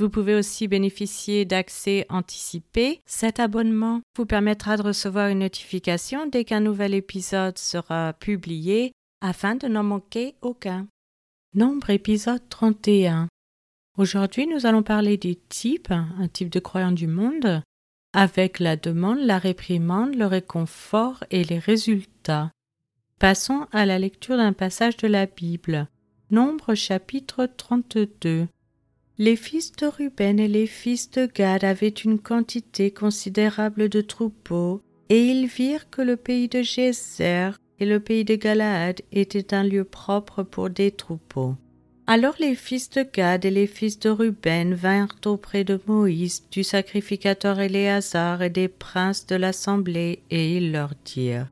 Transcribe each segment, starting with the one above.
Vous pouvez aussi bénéficier d'accès anticipé. Cet abonnement vous permettra de recevoir une notification dès qu'un nouvel épisode sera publié afin de n'en manquer aucun. Nombre épisode 31. Aujourd'hui, nous allons parler des types, un type de croyant du monde, avec la demande, la réprimande, le réconfort et les résultats. Passons à la lecture d'un passage de la Bible. Nombre chapitre 32. Les fils de Ruben et les fils de Gad avaient une quantité considérable de troupeaux, et ils virent que le pays de Gézer et le pays de Galaad étaient un lieu propre pour des troupeaux. Alors les fils de Gad et les fils de Ruben vinrent auprès de Moïse, du sacrificateur Éléazar et des princes de l'assemblée, et ils leur dirent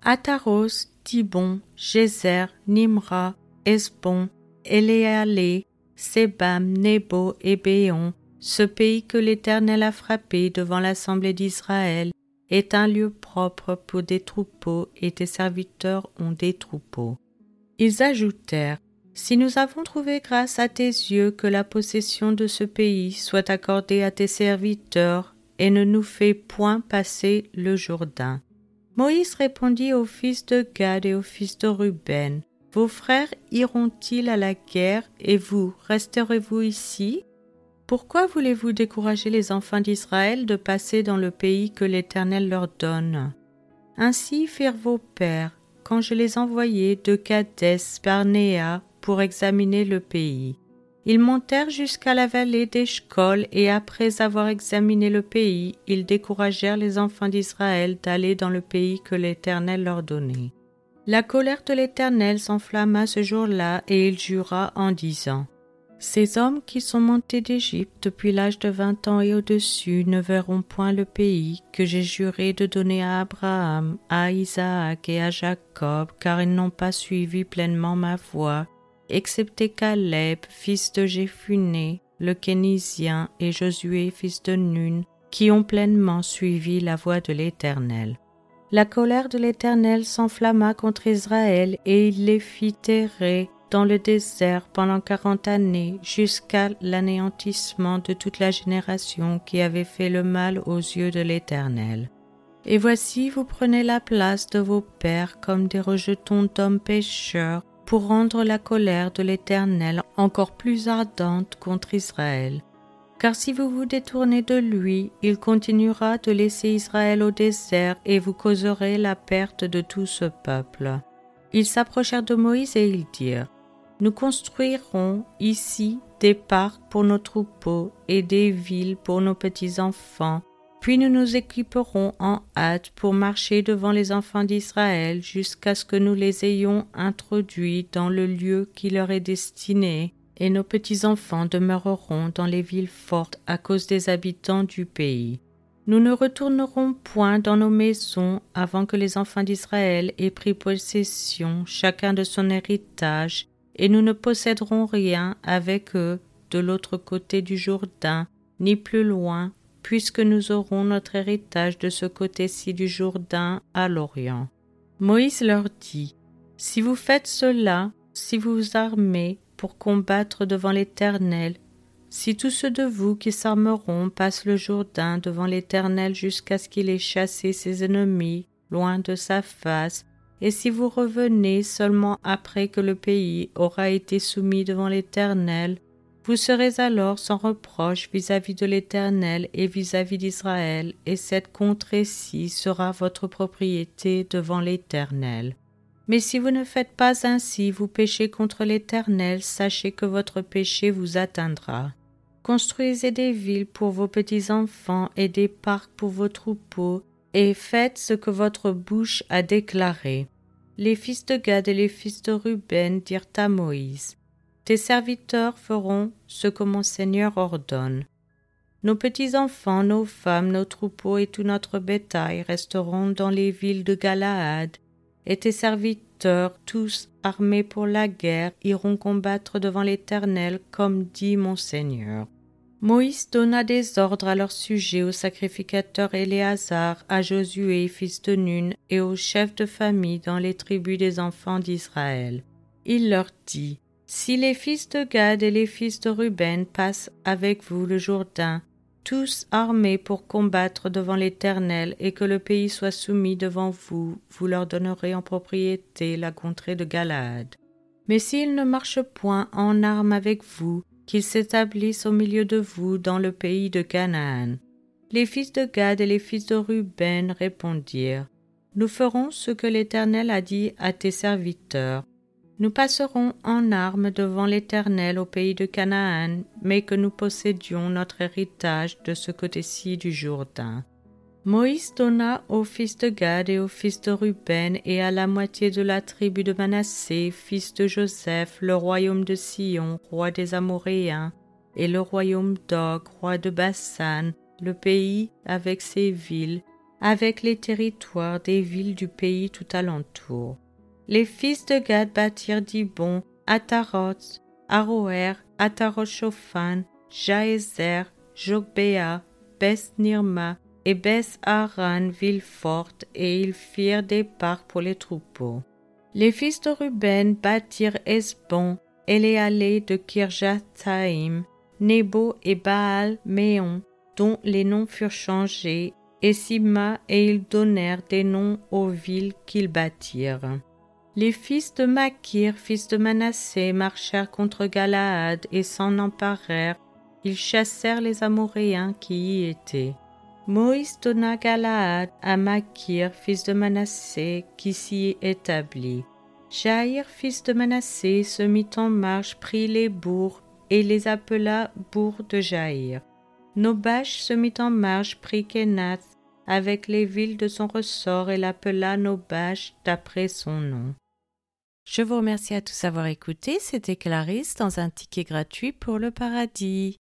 Ataros, Tibon, Gézer, Nimra, Esbon, Éléalé, Sébam, Nebo et Béon, ce pays que l'Éternel a frappé devant l'assemblée d'Israël, est un lieu propre pour des troupeaux et tes serviteurs ont des troupeaux. Ils ajoutèrent Si nous avons trouvé grâce à tes yeux que la possession de ce pays soit accordée à tes serviteurs et ne nous fait point passer le Jourdain. Moïse répondit aux fils de Gad et aux fils de Ruben vos frères iront-ils à la guerre et vous resterez-vous ici? Pourquoi voulez-vous décourager les enfants d'Israël de passer dans le pays que l'Éternel leur donne? Ainsi firent vos pères quand je les envoyai de Kadès Barnéa pour examiner le pays. Ils montèrent jusqu'à la vallée d'Eshcol et après avoir examiné le pays, ils découragèrent les enfants d'Israël d'aller dans le pays que l'Éternel leur donnait. La colère de l'Éternel s'enflamma ce jour-là, et il jura en disant Ces hommes qui sont montés d'Égypte depuis l'âge de vingt ans et au-dessus ne verront point le pays que j'ai juré de donner à Abraham, à Isaac et à Jacob, car ils n'ont pas suivi pleinement ma voie, excepté Caleb, fils de Jéphuné, le Kénisien, et Josué, fils de Nun, qui ont pleinement suivi la voie de l'Éternel. La colère de l'Éternel s'enflamma contre Israël et il les fit errer dans le désert pendant quarante années jusqu'à l'anéantissement de toute la génération qui avait fait le mal aux yeux de l'Éternel. Et voici vous prenez la place de vos pères comme des rejetons d'hommes pécheurs pour rendre la colère de l'Éternel encore plus ardente contre Israël car si vous vous détournez de lui, il continuera de laisser Israël au désert et vous causerez la perte de tout ce peuple. Ils s'approchèrent de Moïse et ils dirent, Nous construirons ici des parcs pour nos troupeaux et des villes pour nos petits-enfants, puis nous nous équiperons en hâte pour marcher devant les enfants d'Israël jusqu'à ce que nous les ayons introduits dans le lieu qui leur est destiné et nos petits-enfants demeureront dans les villes fortes à cause des habitants du pays. Nous ne retournerons point dans nos maisons avant que les enfants d'Israël aient pris possession chacun de son héritage, et nous ne posséderons rien avec eux de l'autre côté du Jourdain, ni plus loin, puisque nous aurons notre héritage de ce côté-ci du Jourdain à l'Orient. Moïse leur dit, Si vous faites cela, si vous vous armez, pour combattre devant l'Éternel. Si tous ceux de vous qui s'armeront passent le Jourdain devant l'Éternel jusqu'à ce qu'il ait chassé ses ennemis loin de sa face, et si vous revenez seulement après que le pays aura été soumis devant l'Éternel, vous serez alors sans reproche vis-à-vis de l'Éternel et vis-à-vis d'Israël, et cette contrée-ci sera votre propriété devant l'Éternel. Mais si vous ne faites pas ainsi, vous péchez contre l'Éternel, sachez que votre péché vous atteindra. Construisez des villes pour vos petits-enfants et des parcs pour vos troupeaux, et faites ce que votre bouche a déclaré. Les fils de Gad et les fils de Ruben dirent à Moïse Tes serviteurs feront ce que mon Seigneur ordonne. Nos petits-enfants, nos femmes, nos troupeaux et tout notre bétail resteront dans les villes de Galaad, et tes serviteurs tous armés pour la guerre, iront combattre devant l'Éternel, comme dit mon Seigneur. Moïse donna des ordres à leur sujet au sacrificateur Éléazar, à Josué, fils de Nun, et aux chefs de famille dans les tribus des enfants d'Israël. Il leur dit Si les fils de Gad et les fils de Ruben passent avec vous le Jourdain, tous armés pour combattre devant l'Éternel, et que le pays soit soumis devant vous, vous leur donnerez en propriété la contrée de Galaad. Mais s'ils ne marchent point en armes avec vous, qu'ils s'établissent au milieu de vous dans le pays de Canaan. Les fils de Gad et les fils de Ruben répondirent Nous ferons ce que l'Éternel a dit à tes serviteurs. Nous passerons en armes devant l'Éternel au pays de Canaan, mais que nous possédions notre héritage de ce côté-ci du Jourdain. Moïse donna aux fils de Gad et aux fils de Ruben et à la moitié de la tribu de Manassé, fils de Joseph, le royaume de Sion, roi des Amoréens, et le royaume d'Og, roi de Bassan, le pays avec ses villes, avec les territoires des villes du pays tout alentour. Les fils de Gad bâtirent Dibon, Ataroth, Aroer, Ataroth-Shophan, Jaézer, Jogbéa, Beth-Nirma, et Beth Aran, ville forte, et ils firent des parcs pour les troupeaux. Les fils de Ruben bâtirent Esbon, et les allées de Kirjathaïm, Nebo et Baal Méon, dont les noms furent changés, et Sima, et ils donnèrent des noms aux villes qu'ils bâtirent. Les fils de Makir, fils de Manassé, marchèrent contre Galaad et s'en emparèrent. Ils chassèrent les Amoréens qui y étaient. Moïse donna Galaad à Makir, fils de Manassé, qui s'y établit. Jaïr, fils de Manassé, se mit en marche, prit les bourgs et les appela bourgs de Jaïr. Nobash se mit en marche, prit Kenath avec les villes de son ressort et l'appela Nobash d'après son nom. Je vous remercie à tous d'avoir écouté. C'était Clarisse dans un ticket gratuit pour le paradis.